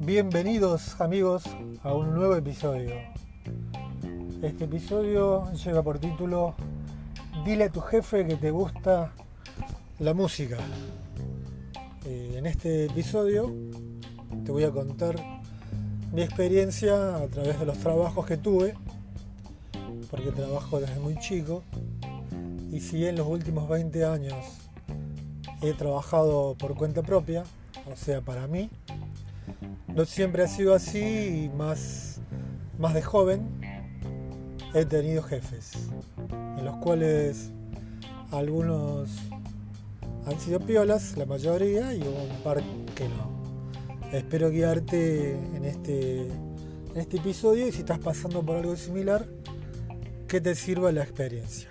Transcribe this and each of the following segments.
Bienvenidos amigos a un nuevo episodio. Este episodio lleva por título Dile a tu jefe que te gusta la música. Eh, en este episodio te voy a contar mi experiencia a través de los trabajos que tuve, porque trabajo desde muy chico, y si en los últimos 20 años he trabajado por cuenta propia, o sea, para mí, no siempre ha sido así y más, más de joven he tenido jefes, en los cuales algunos han sido piolas, la mayoría, y un par que no. Espero guiarte en este, en este episodio y si estás pasando por algo similar, que te sirva la experiencia.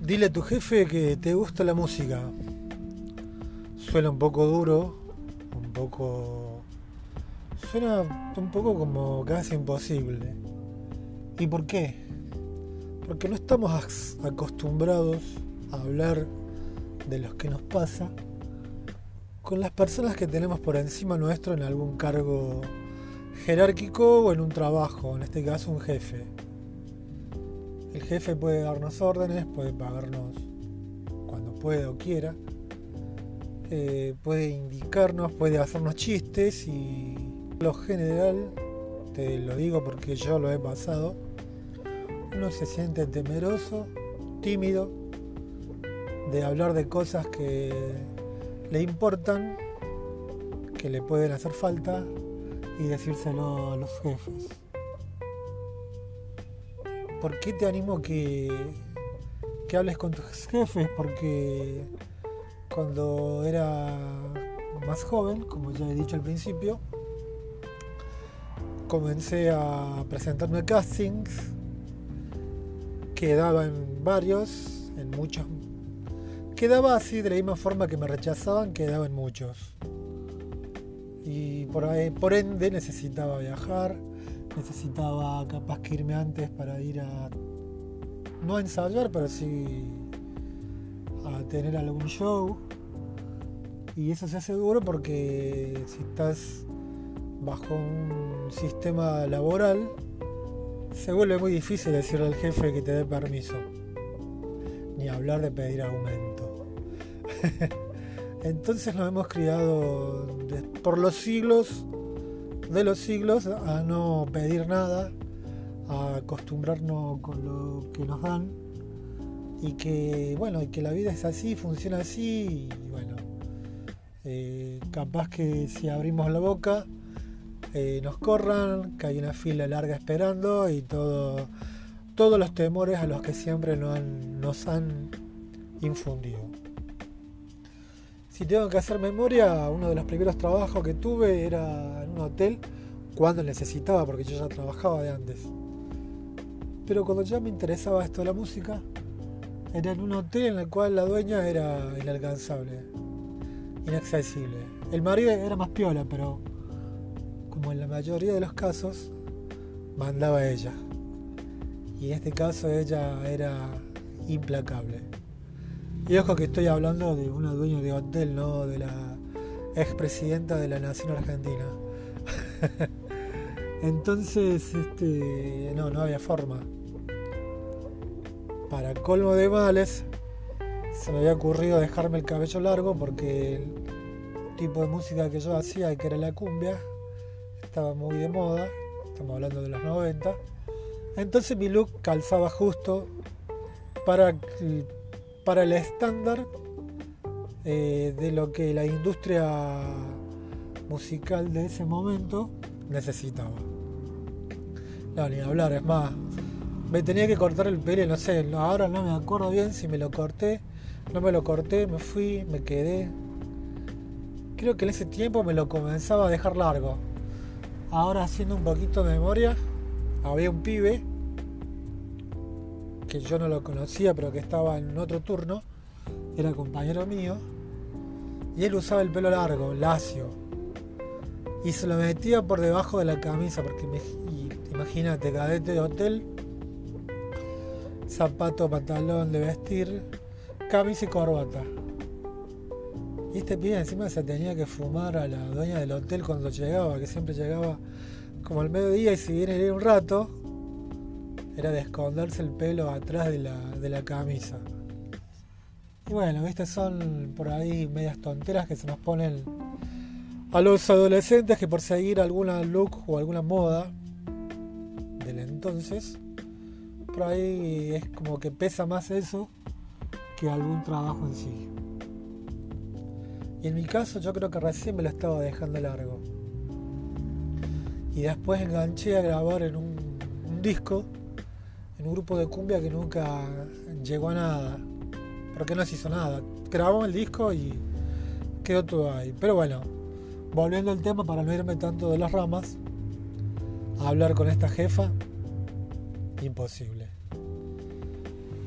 Dile a tu jefe que te gusta la música. Suena un poco duro, un poco... Suena un poco como casi imposible. ¿Y por qué? Porque no estamos acostumbrados a hablar de los que nos pasa con las personas que tenemos por encima nuestro en algún cargo jerárquico o en un trabajo, en este caso un jefe. El jefe puede darnos órdenes, puede pagarnos cuando puede o quiera, eh, puede indicarnos, puede hacernos chistes y lo general, te lo digo porque yo lo he pasado, uno se siente temeroso, tímido, de hablar de cosas que le importan, que le pueden hacer falta y decírselo a los jefes. ¿por qué te animo que, que hables con tus jefes? Porque cuando era más joven, como ya he dicho al principio, comencé a presentarme a castings, quedaba en varios, en muchos. Quedaba así de la misma forma que me rechazaban, quedaba en muchos. Y por ende necesitaba viajar, necesitaba capaz que irme antes para ir a, no a ensayar, pero sí a tener algún show. Y eso se hace duro porque si estás bajo un sistema laboral, se vuelve muy difícil decirle al jefe que te dé permiso. Ni hablar de pedir aumento. Entonces nos hemos criado por los siglos de los siglos a no pedir nada, a acostumbrarnos con lo que nos dan y que bueno, que la vida es así, funciona así y bueno, eh, capaz que si abrimos la boca eh, nos corran, que hay una fila larga esperando y todo, todos los temores a los que siempre nos han infundido. Si tengo que hacer memoria, uno de los primeros trabajos que tuve era en un hotel cuando necesitaba, porque yo ya trabajaba de antes. Pero cuando ya me interesaba esto de la música, era en un hotel en el cual la dueña era inalcanzable, inaccesible. El marido era más piola, pero como en la mayoría de los casos, mandaba ella. Y en este caso ella era implacable. Y ojo que estoy hablando de una dueña de hotel, no de la expresidenta de la Nación Argentina. Entonces, este, no, no había forma. Para colmo de males, se me había ocurrido dejarme el cabello largo porque el tipo de música que yo hacía, que era la cumbia, estaba muy de moda. Estamos hablando de los 90. Entonces mi look calzaba justo para para el estándar eh, de lo que la industria musical de ese momento necesitaba. No, ni hablar, es más, me tenía que cortar el pelo, no sé, ahora no me acuerdo bien si me lo corté, no me lo corté, me fui, me quedé. Creo que en ese tiempo me lo comenzaba a dejar largo. Ahora haciendo un poquito de memoria, había un pibe que yo no lo conocía, pero que estaba en otro turno, era compañero mío, y él usaba el pelo largo, lacio, y se lo metía por debajo de la camisa, porque imagínate, cadete de hotel, zapato, pantalón de vestir, camisa y corbata. Y este pibe encima se tenía que fumar a la dueña del hotel cuando llegaba, que siempre llegaba como al mediodía y si viene un rato, era de esconderse el pelo atrás de la, de la camisa. Y bueno, viste, son por ahí medias tonteras que se nos ponen a los adolescentes que por seguir alguna look o alguna moda del entonces, por ahí es como que pesa más eso que algún trabajo en sí. Y en mi caso yo creo que recién me lo estaba dejando largo. Y después enganché a grabar en un, disco, en un grupo de cumbia que nunca llegó a nada. Porque no se hizo nada. Grabamos el disco y quedó todo ahí. Pero bueno, volviendo al tema para no irme tanto de las ramas, hablar con esta jefa, imposible.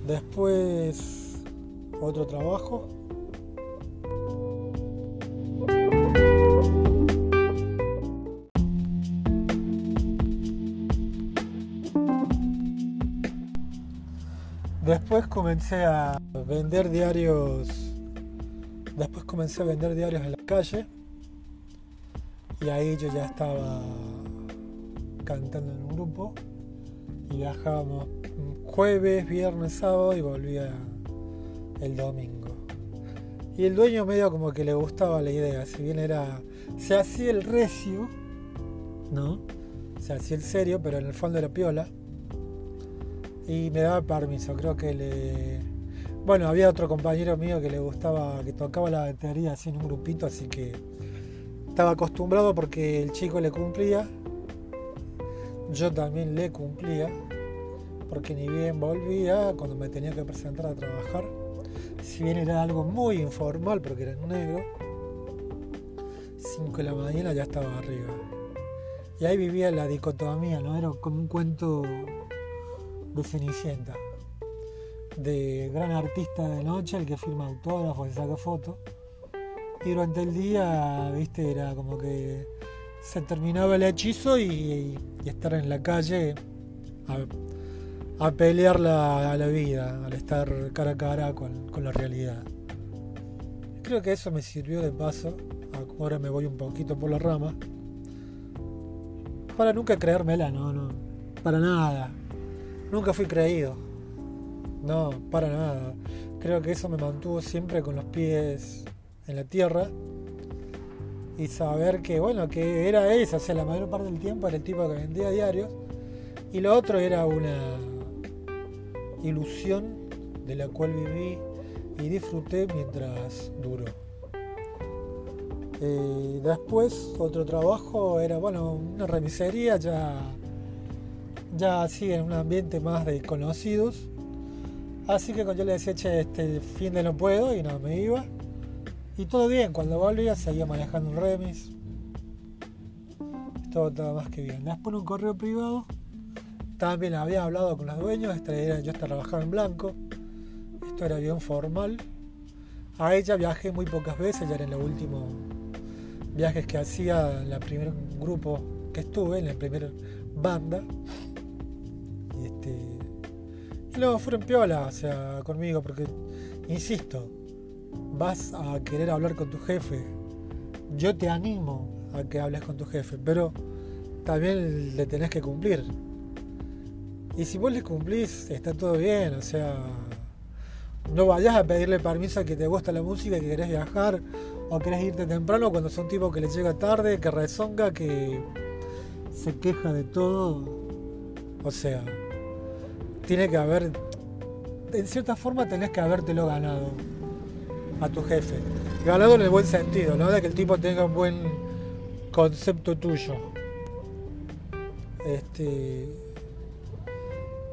Después, otro trabajo Después comencé a vender diarios. Después comencé a vender diarios en la calle. Y ahí yo ya estaba cantando en un grupo. Y viajábamos jueves, viernes, sábado y volvía el domingo. Y el dueño medio como que le gustaba la idea, si bien era. Se hacía el recio, ¿no? Se hacía el serio, pero en el fondo era piola y me daba permiso. Creo que le. Bueno, había otro compañero mío que le gustaba, que tocaba la batería así en un grupito, así que estaba acostumbrado porque el chico le cumplía. Yo también le cumplía, porque ni bien volvía cuando me tenía que presentar a trabajar. Si bien era algo muy informal, porque era en negro, 5 de la mañana ya estaba arriba. Y ahí vivía la dicotomía, ¿no? Era como un cuento de de gran artista de noche, el que firma autógrafos y saca fotos. Y durante el día, viste, era como que se terminaba el hechizo y, estar en la calle a, pelear la, a la vida, al estar cara a cara con, con la realidad. Creo que eso me sirvió de paso, ahora me voy un poquito por la rama, para nunca creérmela, no, no, para nada. Nunca fui creído. No, para nada. Creo que eso me mantuvo siempre con los pies en la tierra. Y saber que, bueno, que era eso. O sea, la mayor parte del tiempo era el tipo que vendía diarios. Y lo otro era una ilusión de la cual viví y disfruté mientras duró. Eh, después otro trabajo era, bueno, una remisería ya ya así en un ambiente más de conocidos. Así que cuando yo le decía, che, este fin de no puedo y no me iba. Y todo bien, cuando volvía seguía manejando un remis. Todo estaba más que bien. Después un correo privado. También había hablado con los dueños. Este era, yo trabajaba en blanco. Esto era bien formal. A ella viajé muy pocas veces, ya era en los últimos viajes que hacía en el primer grupo que estuve, en la primera banda. Luego fueron piola, o sea, conmigo, porque, insisto, vas a querer hablar con tu jefe. Yo te animo a que hables con tu jefe, pero también le tenés que cumplir. Y si vos le cumplís, está todo bien, o sea, no vayas a pedirle permiso a que te gusta la música, que querés viajar o querés irte temprano cuando son tipo que le llega tarde, que rezonga, que se queja de todo. O sea, tiene que haber, en cierta forma tenés que habértelo ganado a tu jefe. Ganado en el buen sentido, ¿no? De que el tipo tenga un buen concepto tuyo. Este.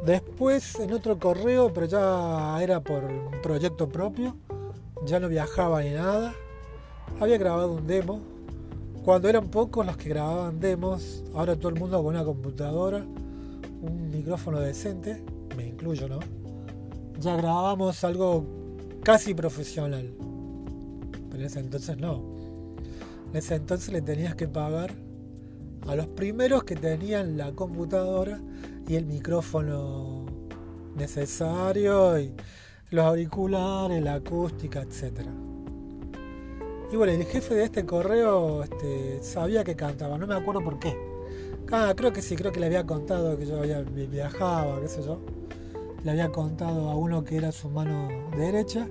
Después en otro correo, pero ya era por un proyecto propio, ya no viajaba ni nada. Había grabado un demo. Cuando eran pocos los que grababan demos, ahora todo el mundo con una computadora, un micrófono decente me incluyo, ¿no? Ya grabábamos algo casi profesional. Pero en ese entonces no. En ese entonces le tenías que pagar a los primeros que tenían la computadora y el micrófono necesario y los auriculares, la acústica, etc. Y bueno, el jefe de este correo este, sabía que cantaba, no me acuerdo por qué. Ah, creo que sí, creo que le había contado que yo había, viajaba, qué sé yo. Le había contado a uno que era su mano derecha.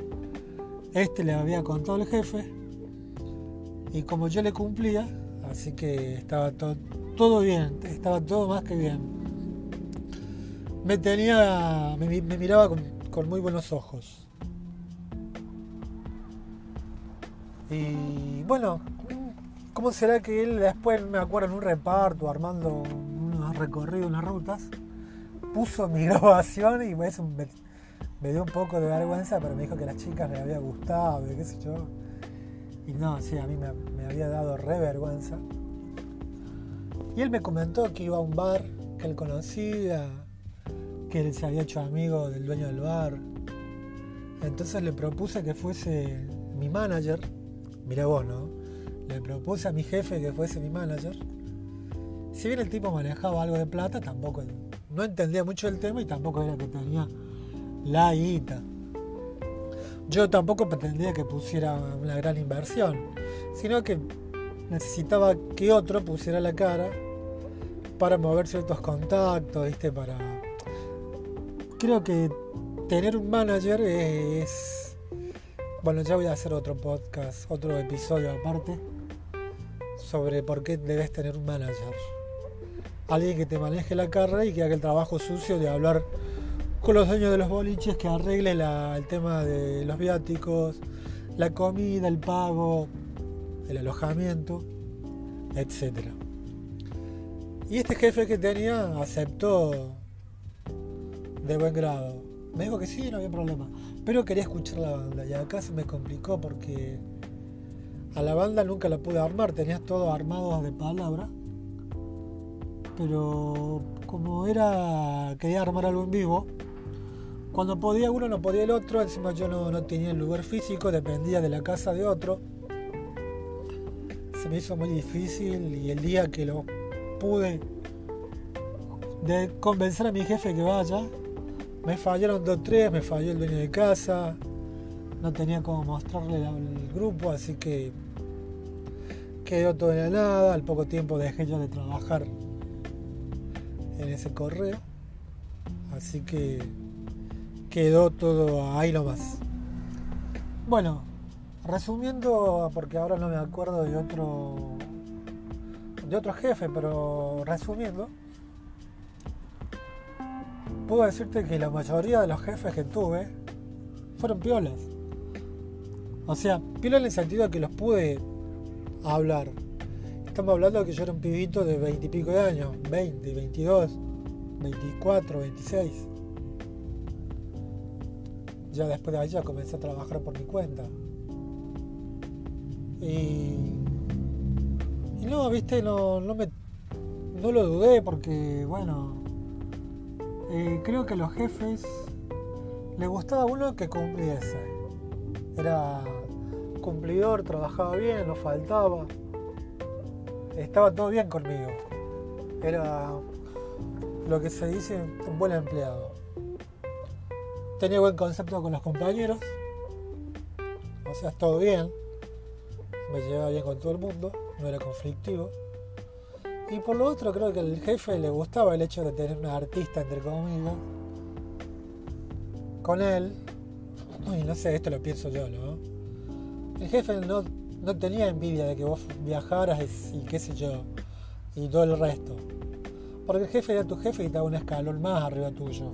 Este le había contado al jefe. Y como yo le cumplía, así que estaba todo, todo bien, estaba todo más que bien. Me tenía, me, miraba con, muy buenos ojos. Y bueno, ¿cómo será que él después, me acuerdo, en un reparto, armando unos recorridos, unas rutas, puso mi grabación y me, dio un poco de vergüenza, pero me dijo que a las chicas le había gustado y qué sé yo. Y no, sí, a mí me, me había dado re vergüenza. Y él me comentó que iba a un bar que él conocía, que él se había hecho amigo del dueño del bar. Entonces le propuse que fuese mi manager. Mira vos, ¿no? Le propuse a mi jefe que fuese mi manager. Si bien el tipo manejaba algo de plata, tampoco no entendía mucho el tema y tampoco era que tenía la guita. Yo tampoco pretendía que pusiera una gran inversión, sino que necesitaba que otro pusiera la cara para mover ciertos contactos, ¿viste? Para. Creo que tener un manager es. Bueno, ya voy a hacer otro podcast, otro episodio aparte sobre por qué debes tener un manager. Alguien que te maneje la carrera y que haga el trabajo sucio de hablar con los dueños de los boliches, que arregle el tema de los viáticos, la comida, el pago, el alojamiento, etc. Y este jefe que tenía aceptó de buen grado. Me dijo que sí, no había problema. Pero quería escuchar la banda. Y acá se me complicó porque a la banda nunca la pude armar. Tenías todo armado de palabra. Pero como era. quería armar algo en vivo. Cuando podía uno, no podía el otro. Encima yo no, no tenía el lugar físico, dependía de la casa de otro se me hizo muy difícil y el día que lo pude de convencer a mi jefe que vaya, me fallaron dos tres, me falló el dueño de casa, no tenía cómo mostrarle al grupo, así que quedó todo en la nada, al poco tiempo dejé yo de trabajar en ese correo, así que quedó todo ahí nomás. Bueno, Resumiendo, porque ahora no me acuerdo de otro de otro jefe, pero resumiendo, puedo decirte que la mayoría de los jefes que tuve fueron piolas. O sea, piolas en el sentido de que los pude hablar. Estamos hablando de que yo era un pibito de 20 y pico de años, 20, 22, 24, 26. Ya después de allá comencé a trabajar por mi cuenta. Y, no, viste, no, no, me, no lo dudé porque, bueno, eh, creo que a los jefes le gustaba uno que cumpliese. Era cumplidor, trabajaba bien, no faltaba. Estaba todo bien conmigo. Era lo que se dice un buen empleado. Tenía buen concepto con los compañeros. O sea, todo bien me llevaba bien con todo el mundo, no era conflictivo. Y por lo otro creo que al jefe le gustaba el hecho de tener una artista, entre comillas, con él. Y no sé, esto lo pienso yo, ¿no? El jefe no, no tenía envidia de que vos viajaras y, qué sé yo, y todo el resto. Porque el jefe era tu jefe y estaba un escalón más arriba tuyo.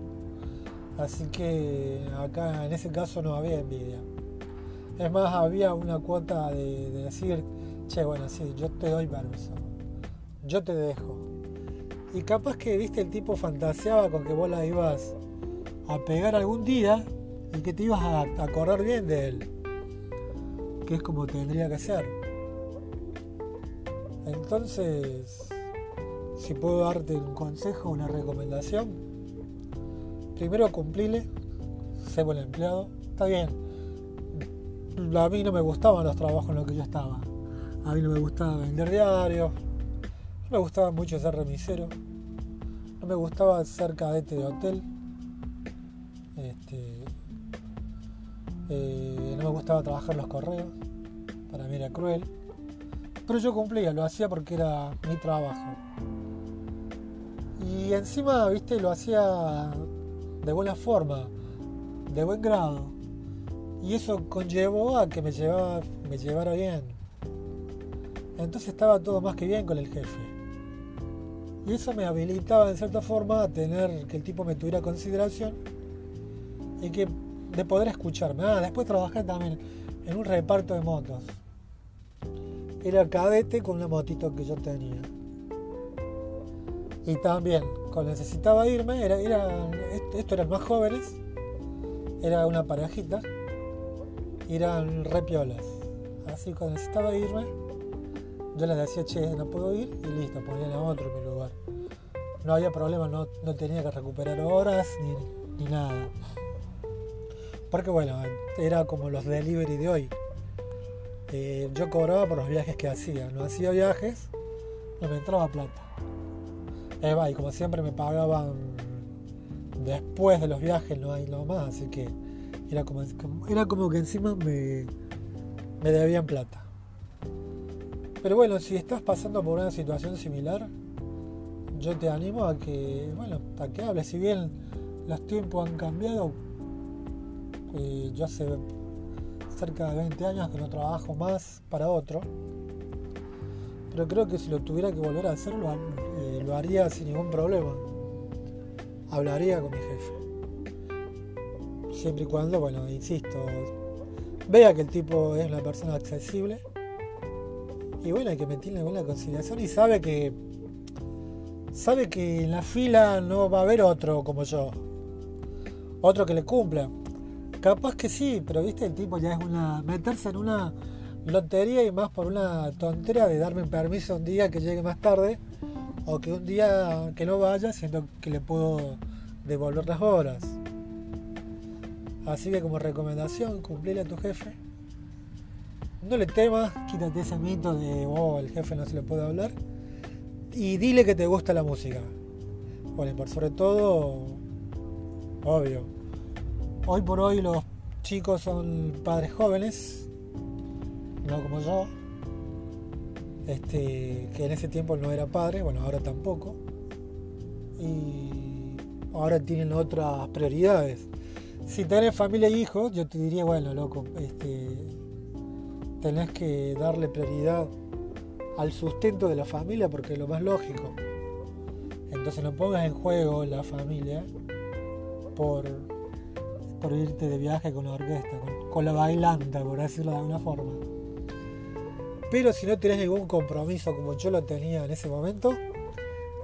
Así que acá en ese caso no había envidia. Es más, había una cuota de, decir, che, bueno, sí, yo te doy permiso, yo te dejo. Y capaz que, viste, el tipo fantaseaba con que vos la ibas a pegar algún día y que te ibas a acordar bien de él, que es como tendría que ser. Entonces, si puedo darte un consejo, una recomendación, primero cumplile, sé buen empleado, está bien a mí no me gustaban los trabajos en los que yo estaba. A mí no me gustaba vender diarios, No me gustaba mucho ser remisero. No me gustaba ser cadete de hotel. Este, eh, no me gustaba trabajar los correos. Para mí era cruel. Pero yo cumplía, lo hacía porque era mi trabajo. Y encima, viste, lo hacía de buena forma, de buen grado. Y eso conllevó a que me, llevaba, me llevara bien. Entonces estaba todo más que bien con el jefe. Y eso me habilitaba en cierta forma a tener que el tipo me tuviera consideración y que de poder escucharme. Ah, después trabajé también en un reparto de motos. Era cadete con una motito que yo tenía. Y también, cuando necesitaba irme, era, era, esto eran más jóvenes, era una parejita, eran repiolas. Así cuando necesitaba irme, yo les decía, che, no puedo ir, y listo, ponían a otro en mi lugar. No había problema, no, no tenía que recuperar horas ni, ni nada. Porque bueno, era como los delivery de hoy. Eh, yo cobraba por los viajes que hacía. No hacía viajes, no me entraba plata. Eh, y como siempre me pagaban después de los viajes, no hay nada más, así que era como, era como que encima me, me debían plata. Pero bueno, si estás pasando por una situación similar, yo te animo a que, bueno, a que hables. Si bien los tiempos han cambiado, yo hace cerca de 20 años que no trabajo más para otro. Pero creo que si lo tuviera que volver a hacer, lo, eh, lo haría sin ningún problema. Hablaría con mi jefe. Siempre y cuando, bueno, insisto, vea que el tipo es una persona accesible. Y bueno, hay que meterle buena conciliación y sabe que sabe que en la fila no va a haber otro como yo. Otro que le cumpla. Capaz que sí, pero viste, el tipo ya es una. meterse en una lotería y más por una tontería de darme permiso un día que llegue más tarde o que un día que no vaya, siento que le puedo devolver las horas. Así que como recomendación, cumplirle a tu jefe. No le temas, quítate ese mito de, oh, el jefe no se le puede hablar. Y dile que te gusta la música. Bueno, por sobre todo, obvio, Hoy por hoy los chicos son padres jóvenes, no como yo, este, que en ese tiempo no era padre, bueno, ahora tampoco, y ahora tienen otras prioridades. Si tenés familia e hijos, yo te diría, bueno, loco, este, tenés que darle prioridad al sustento de la familia porque es lo más lógico. Entonces no pongas en juego la familia por por irte de viaje con la orquesta, con, la bailanta, por decirlo de alguna forma. Pero si no tienes ningún compromiso como yo lo tenía en ese momento,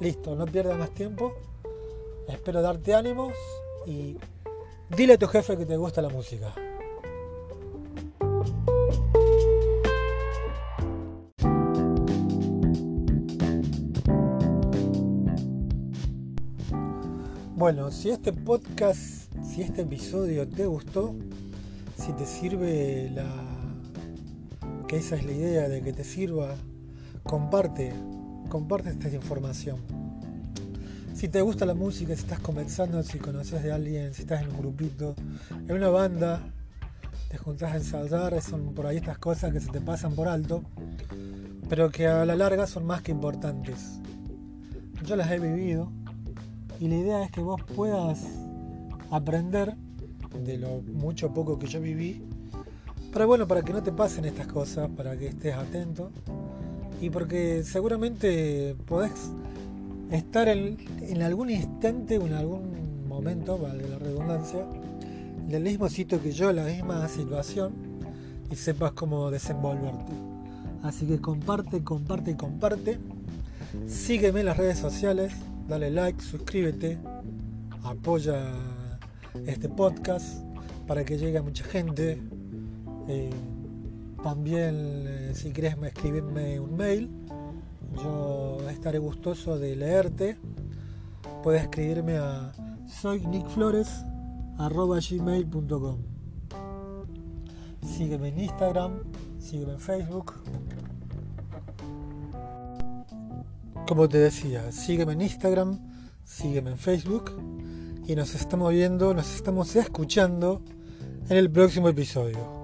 listo, no pierdas más tiempo. Espero darte ánimos y dile a tu jefe que te gusta la música. Bueno, si este podcast si este episodio te gustó, si te sirve la... que esa es la idea de que te sirva, comparte, comparte esta información. Si te gusta la música, si estás comenzando, si conoces de alguien, si estás en un grupito, en una banda, te juntás a ensayar, son por ahí estas cosas que se te pasan por alto, pero que a la larga son más que importantes. Yo las he vivido y la idea es que vos puedas aprender de lo mucho poco que yo viví. Pero bueno, para que no te pasen estas cosas, para que estés atento. Y porque seguramente podés estar en, en algún instante o en algún momento, vale la redundancia, en el mismo sitio que yo, la misma situación, y sepas cómo desenvolverte. Así que comparte, comparte comparte. Sígueme en las redes sociales, dale like, suscríbete, apoya este podcast para que llegue a mucha gente. Eh, también eh, si quieres escribirme un mail, yo estaré gustoso de leerte. Puedes escribirme a soynickflores.gmail.com Sígueme en Instagram, sígueme en Facebook. como te decía, sígueme en Instagram, sígueme en Facebook y nos estamos viendo, nos estamos escuchando en el próximo episodio.